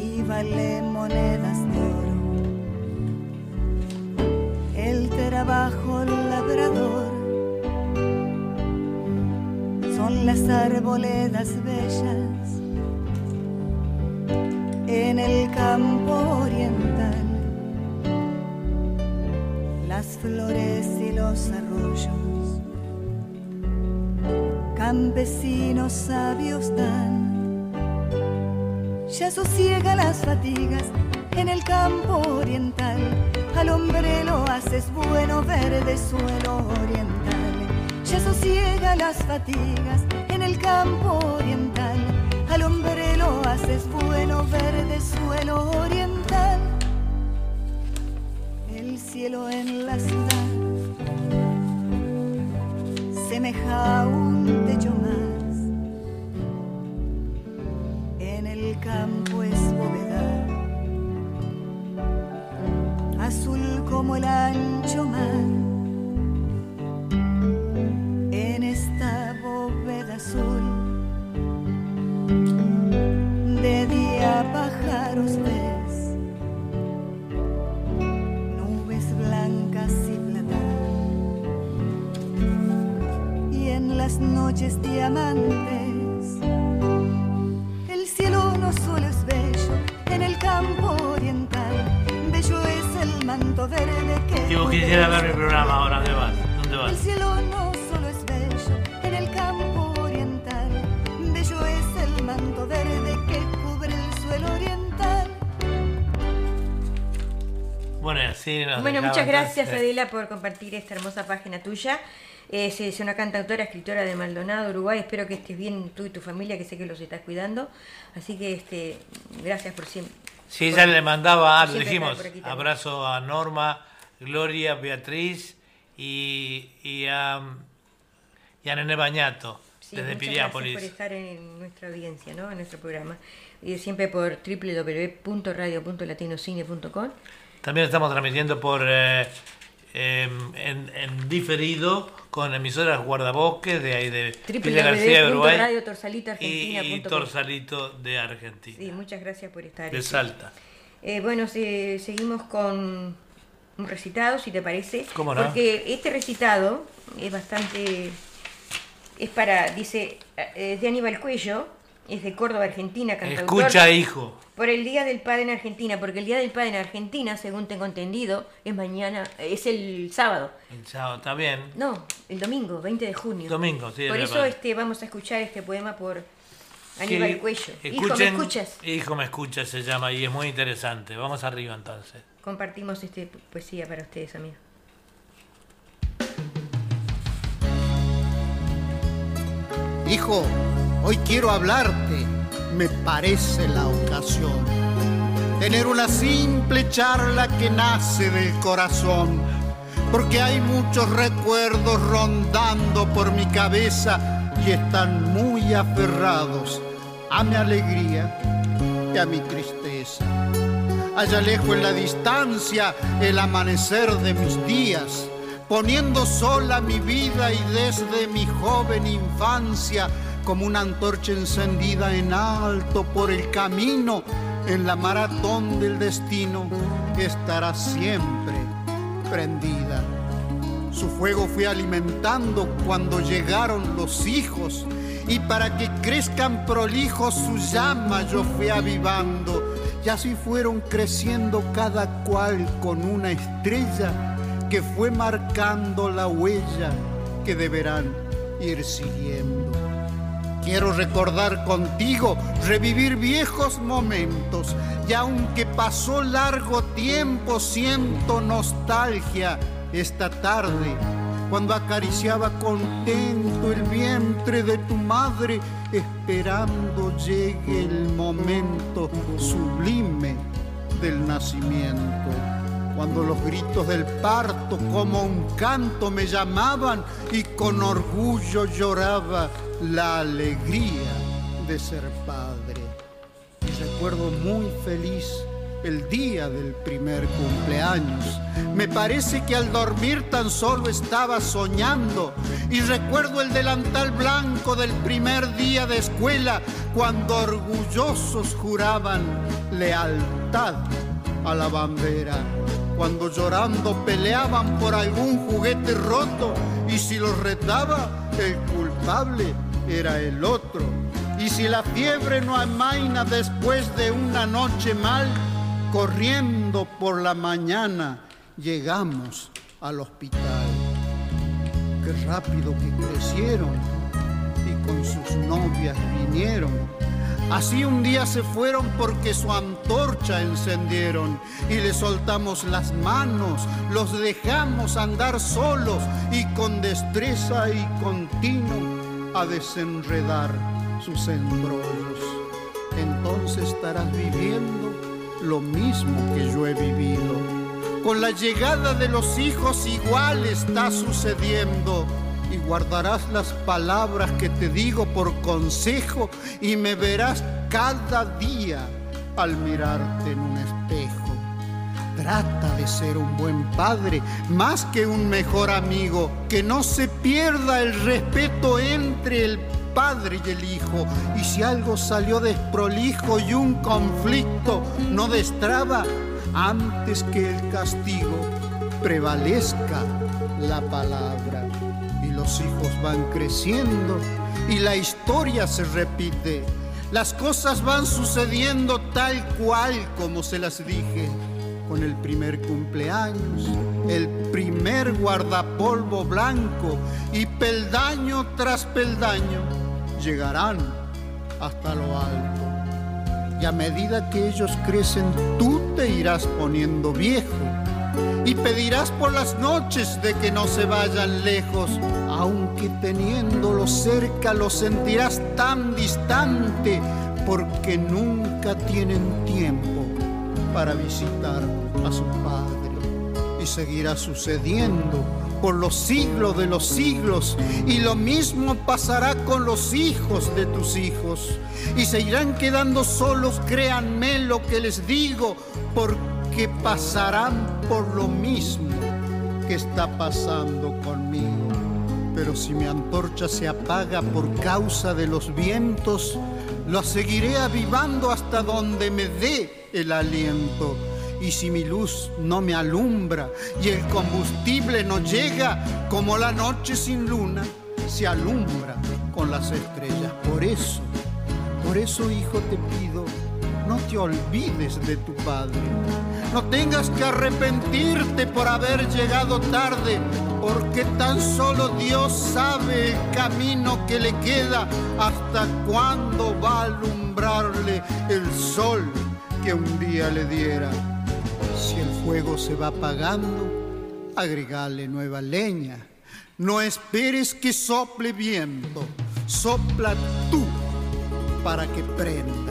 y vale monedas de oro. El trabajo labrador son las arboledas bellas en el campo oriental las flores y los arroyos. Campesinos sabios dan, ya sosiega las fatigas en el campo oriental. Al hombre lo haces bueno verde suelo oriental. Ya sosiega las fatigas en el campo oriental. Al hombre lo haces bueno verde suelo oriental cielo en la ciudad semeja a un techo más. En el campo es bóveda, azul como el ancho mar. Noches diamantes, el cielo no solo es bello, en el campo oriental, bello es el manto verde que. Ver mi programa ahora, ¿dónde vas? ¿Dónde El cielo no solo es bello, en el campo oriental, bello es el manto verde que cubre el suelo oriental. Bueno, y así nos Bueno, dejaba muchas gracias entonces- Adela por compartir esta hermosa página tuya. Es, es una cantautora, escritora de Maldonado, Uruguay. Espero que estés bien tú y tu familia, que sé que los estás cuidando. Así que este, gracias por siempre. Sí, por- ya le mandaba, ah, lo dijimos, abrazo a Norma, Gloria, Beatriz y, y a, y a Nene Bañato, Sí, desde Piriápolis. Gracias por estar en nuestra audiencia, ¿no? en nuestro programa. Y siempre por www.radio.latinocine.com. También estamos transmitiendo por eh, em, en, en diferido con emisoras guardabosques de ahí de Villa García de Uruguay y, y www.radiotorsalitoargentina.com. Torsalito de Argentina, Sí, muchas gracias por estar. de este, Salta. Eh, bueno, se- seguimos con un recitado, si te parece. ¿Cómo no? Porque este recitado es bastante. Es para. Dice. eh, Es de Aníbal Cuello, es de Córdoba, Argentina, cantautor. Escucha, hijo. Por el Día del Padre en Argentina, porque el Día del Padre en Argentina, según tengo entendido, es mañana. Es el sábado. El sábado, está bien. No, el domingo, 20 de junio. Domingo, sí, Por es eso este, vamos a escuchar este poema por Aníbal Sí, Cuello. Hijo, ¿me escuchen- escuchas? Hijo, me escuchas se llama y es muy interesante. Vamos arriba entonces. Compartimos este poesía para ustedes, amigos. Hijo, hoy quiero hablarte, me parece la ocasión. Tener una simple charla que nace del corazón, porque hay muchos recuerdos rondando por mi cabeza y están muy aferrados a mi alegría y a mi tristeza. Allá lejos en la distancia el amanecer de mis días, poniendo sola mi vida y desde mi joven infancia como una antorcha encendida en alto por el camino en la maratón del destino estará siempre prendida. Su fuego fui alimentando cuando llegaron los hijos y para que crezcan prolijos su llama yo fui avivando y así fueron creciendo cada cual con una estrella que fue marcando la huella que deberán ir siguiendo. Quiero recordar contigo, revivir viejos momentos. Y aunque pasó largo tiempo siento nostalgia esta tarde cuando acariciaba contento el vientre de tu madre esperando llegue el momento sublime del nacimiento. Cuando los gritos del parto como un canto me llamaban y con orgullo lloraba la alegría de ser padre. Y recuerdo muy feliz el día del primer cumpleaños. Me parece que al dormir tan solo estaba soñando y recuerdo el delantal blanco del primer día de escuela cuando orgullosos juraban lealtad a la bandera, cuando llorando peleaban por algún juguete roto y si los retaba el culpable era el otro. Y si la fiebre no amaina después de una noche mal, corriendo por la mañana llegamos al hospital. Qué rápido que crecieron y con sus novias vinieron. Así un día se fueron porque su antorcha encendieron y le soltamos las manos, los dejamos andar solos y con destreza y continuo a desenredar sus embrollos. Entonces estarás viviendo lo mismo que yo he vivido. Con la llegada de los hijos igual está sucediendo y guardarás las palabras que te digo por consejo y me verás cada día al mirarte en un espejo. Trata de ser un buen padre más que un mejor amigo, que no se pierda el respeto entre el padre y el hijo. Y si algo salió desprolijo y un conflicto no destraba, antes que el castigo prevalezca la palabra. Y los hijos van creciendo y la historia se repite. Las cosas van sucediendo tal cual como se las dije. Con el primer cumpleaños, el primer guardapolvo blanco y peldaño tras peldaño llegarán hasta lo alto. Y a medida que ellos crecen, tú te irás poniendo viejo y pedirás por las noches de que no se vayan lejos, aunque teniéndolo cerca lo sentirás tan distante porque nunca tienen tiempo para visitar a su padre. Y seguirá sucediendo por los siglos de los siglos y lo mismo pasará con los hijos de tus hijos y se irán quedando solos, créanme lo que les digo, porque pasarán por lo mismo que está pasando conmigo. Pero si mi antorcha se apaga por causa de los vientos, la seguiré avivando hasta donde me dé el aliento y si mi luz no me alumbra y el combustible no llega, como la noche sin luna se alumbra con las estrellas. Por eso, por eso hijo te pido, no te olvides de tu padre. No tengas que arrepentirte por haber llegado tarde, porque tan solo Dios sabe el camino que le queda hasta cuándo va a alumbrarle el sol que un día le diera. Si el fuego se va apagando, agregale nueva leña. No esperes que sople viento, sopla tú para que prenda.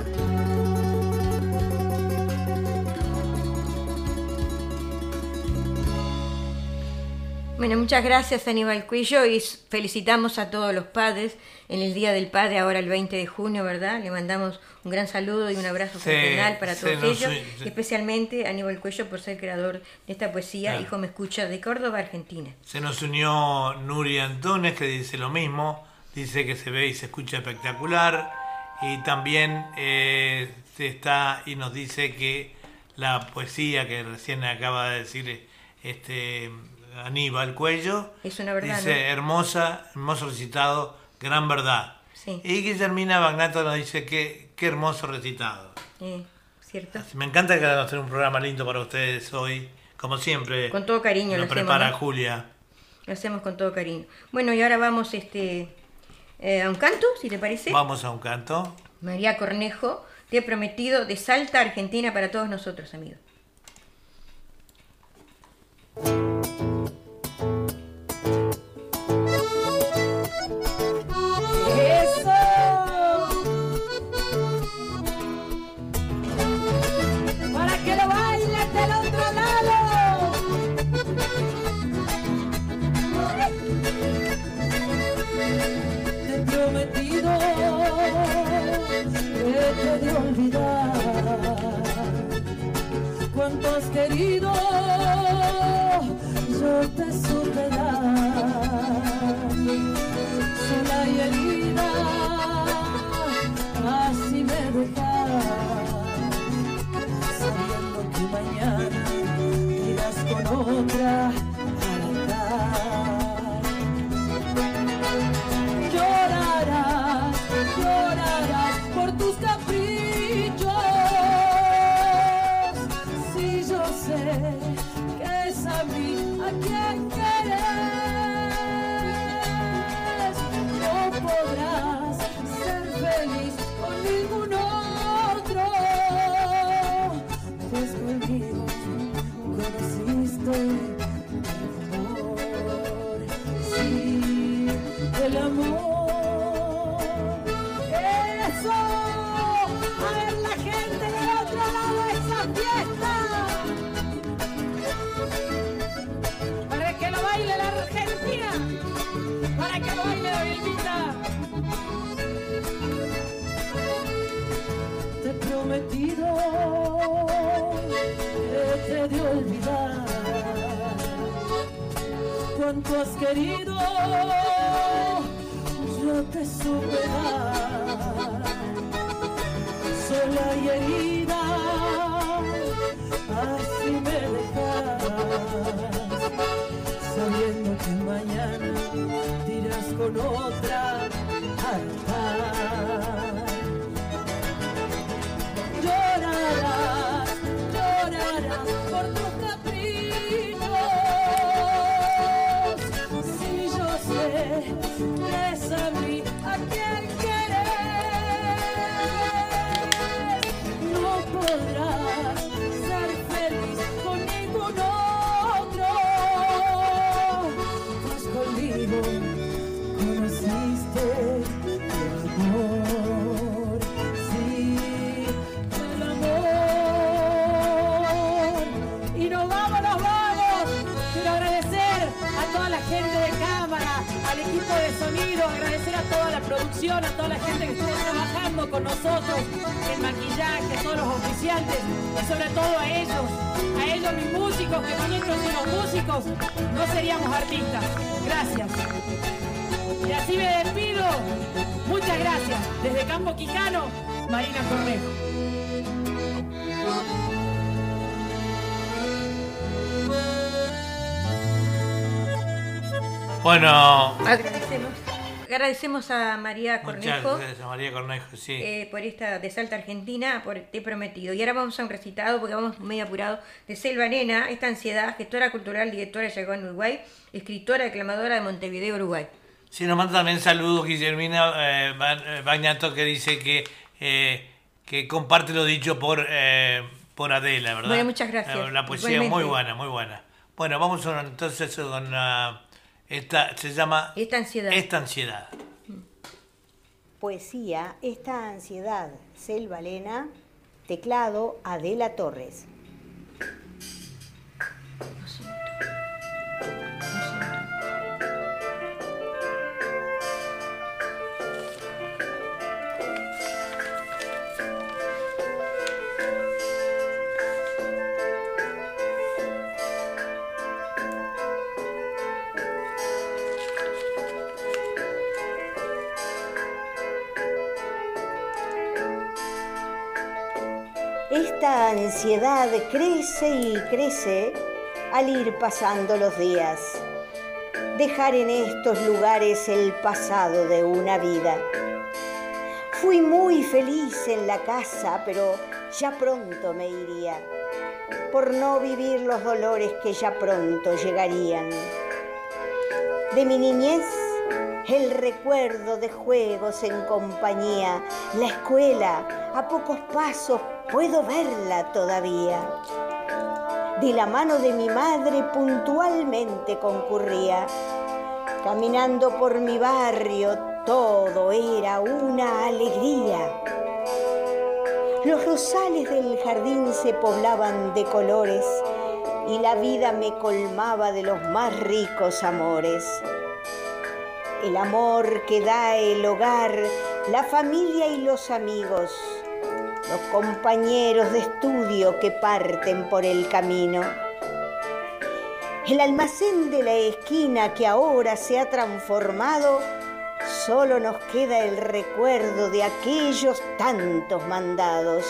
Bueno, muchas gracias Aníbal Cuillo y felicitamos a todos los padres en el Día del Padre, ahora el 20 de junio, ¿verdad? Le mandamos un gran saludo y un abrazo Sí, fraternal para todos ellos, sí. especialmente a Aníbal Cuello por ser creador de esta poesía, Claro. Hijo me escucha, de Córdoba, Argentina. Se nos unió Nuria Antunes que dice lo mismo, dice que se ve y se escucha espectacular y también eh, se está y nos dice que la poesía que recién acaba de decir este Aníbal Cuello Es una verdad, dice ¿no? hermosa, hermoso recitado, gran verdad. Sí. Y Guillermina Bagnato nos dice que qué hermoso recitado. Eh, ¿Cierto? Me encanta que vamos a un programa lindo para ustedes hoy, como siempre. Con todo cariño lo lo hacemos, prepara ¿no? Julia. Lo hacemos con todo cariño. Bueno, y ahora vamos este, eh, a un canto, si te parece. Vamos a un canto. María Cornejo, te he prometido de Salta, Argentina, para todos nosotros, amigos. Querido, yo te supe dar. Sola y herida, así me dejas, sabiendo que mañana irás con otra Desde Campo Quijano, Marina Cornejo. Bueno, Agradecemos, agradecemos a María muchas Cornejo gracias a María Cornejo, sí. eh, por esta de Salta Argentina, por Te he prometido. Y ahora vamos a un recitado, porque vamos medio apurado, de Selva Nena, esta ansiedad, gestora cultural, directora llegó en Uruguay, escritora, declamadora de Montevideo, Uruguay. Sí, nos manda también saludos Guillermina eh, Ba- eh, Bagnato que dice que, eh, que comparte lo dicho por, eh, por Adela, ¿verdad? Bueno, muchas gracias. La poesía Igualmente. muy buena, muy buena. Bueno, vamos a- entonces con ah, esta, se llama Esta ansiedad. Esta ansiedad. Poesía, esta ansiedad, Selva Lena, teclado, Adela Torres. Ansiedad crece y crece al ir pasando los días. Dejar en estos lugares el pasado de una vida. Fui muy feliz en la casa, pero ya pronto me iría, por no vivir los dolores que ya pronto llegarían. De mi niñez, el recuerdo de juegos en compañía, la escuela, a pocos pasos puedo verla todavía. De la mano de mi madre puntualmente concurría. Caminando por mi barrio todo era una alegría. Los rosales del jardín se poblaban de colores y la vida me colmaba de los más ricos amores. El amor que da el hogar, la familia y los amigos. Los compañeros de estudio que parten por el camino. El almacén de la esquina que ahora se ha transformado, solo nos queda el recuerdo de aquellos tantos mandados.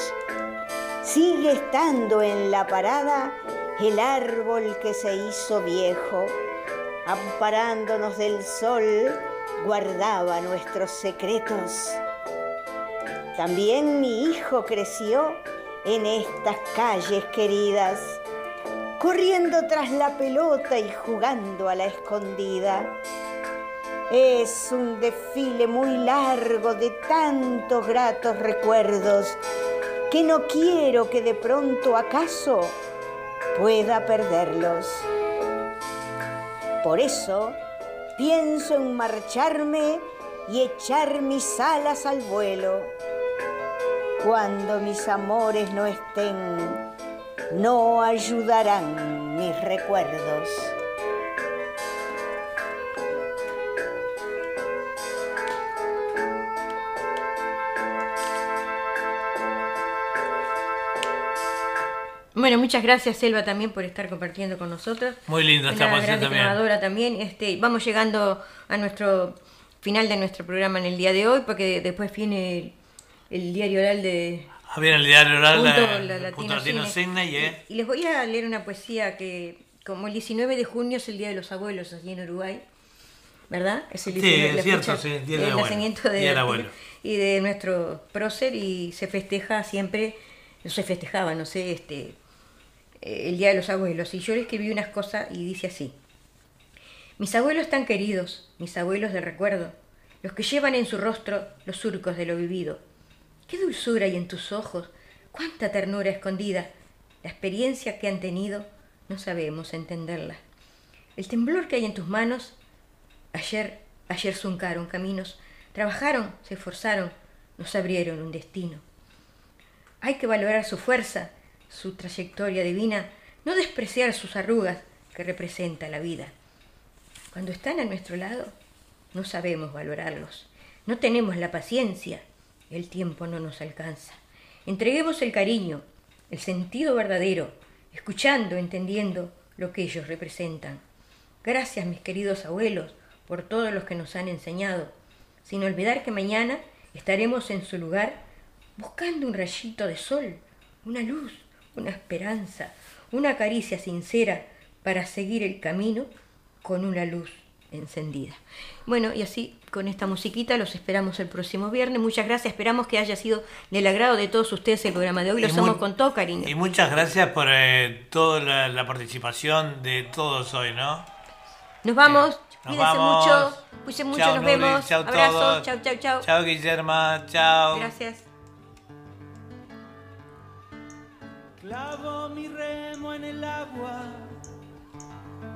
Sigue estando en la parada el árbol que se hizo viejo, amparándonos del sol, guardaba nuestros secretos. También mi hijo creció en estas calles queridas, corriendo tras la pelota y jugando a la escondida. Es un desfile muy largo de tantos gratos recuerdos que no quiero que de pronto acaso pueda perderlos. Por eso pienso en marcharme y echar mis alas al vuelo. Cuando mis amores no estén, no ayudarán mis recuerdos. Bueno, muchas gracias Selva también por estar compartiendo con nosotros. Muy linda esta canción gran también. también. Este, vamos llegando a nuestro final de nuestro programa en el día de hoy, porque después viene el, diario oral de Ah, Viene el diario oral, Punto la- Latino punto latino Cine. Cine, y es- Y les voy a leer una poesía que, como el 19 de junio es el Día de los Abuelos allí en Uruguay, ¿verdad? Es el Sí, 19, es la cierto, sí, Día del nacimiento de del Abuelo. y de nuestro prócer y se festeja siempre, no se festejaba, no sé, este, eh, el Día de los Abuelos. Y yo le escribí unas cosas y dice así. Mis abuelos tan queridos, mis abuelos de recuerdo, los que llevan en su rostro los surcos de lo vivido. Qué dulzura hay en tus ojos, cuánta ternura escondida. La experiencia que han tenido, no sabemos entenderla. El temblor que hay en tus manos, ayer, ayer zuncaron caminos, trabajaron, se esforzaron, nos abrieron un destino. Hay que valorar su fuerza, su trayectoria divina, no despreciar sus arrugas que representa la vida. Cuando están a nuestro lado, no sabemos valorarlos. No tenemos la paciencia. El tiempo no nos alcanza. Entreguemos el cariño, el sentido verdadero, escuchando, entendiendo lo que ellos representan. Gracias, mis queridos abuelos, por todos los que nos han enseñado, sin olvidar que mañana estaremos en su lugar buscando un rayito de sol, una luz, una esperanza, una caricia sincera para seguir el camino con una luz encendida. Bueno, y así con esta musiquita los esperamos el próximo viernes. Muchas gracias, esperamos que haya sido del agrado de todos ustedes el programa de hoy. Lo mu- con todo cariño. Y muchas gracias por eh, toda la, la participación de todos hoy, ¿no? Nos vamos, Nos cuídense vamos. mucho, cuídense mucho, Chao, nos Nuri, vemos. chao Abrazos, chau, chau, chau. Chao, Guillerma, chao. Gracias. Clavo mi remo en el agua,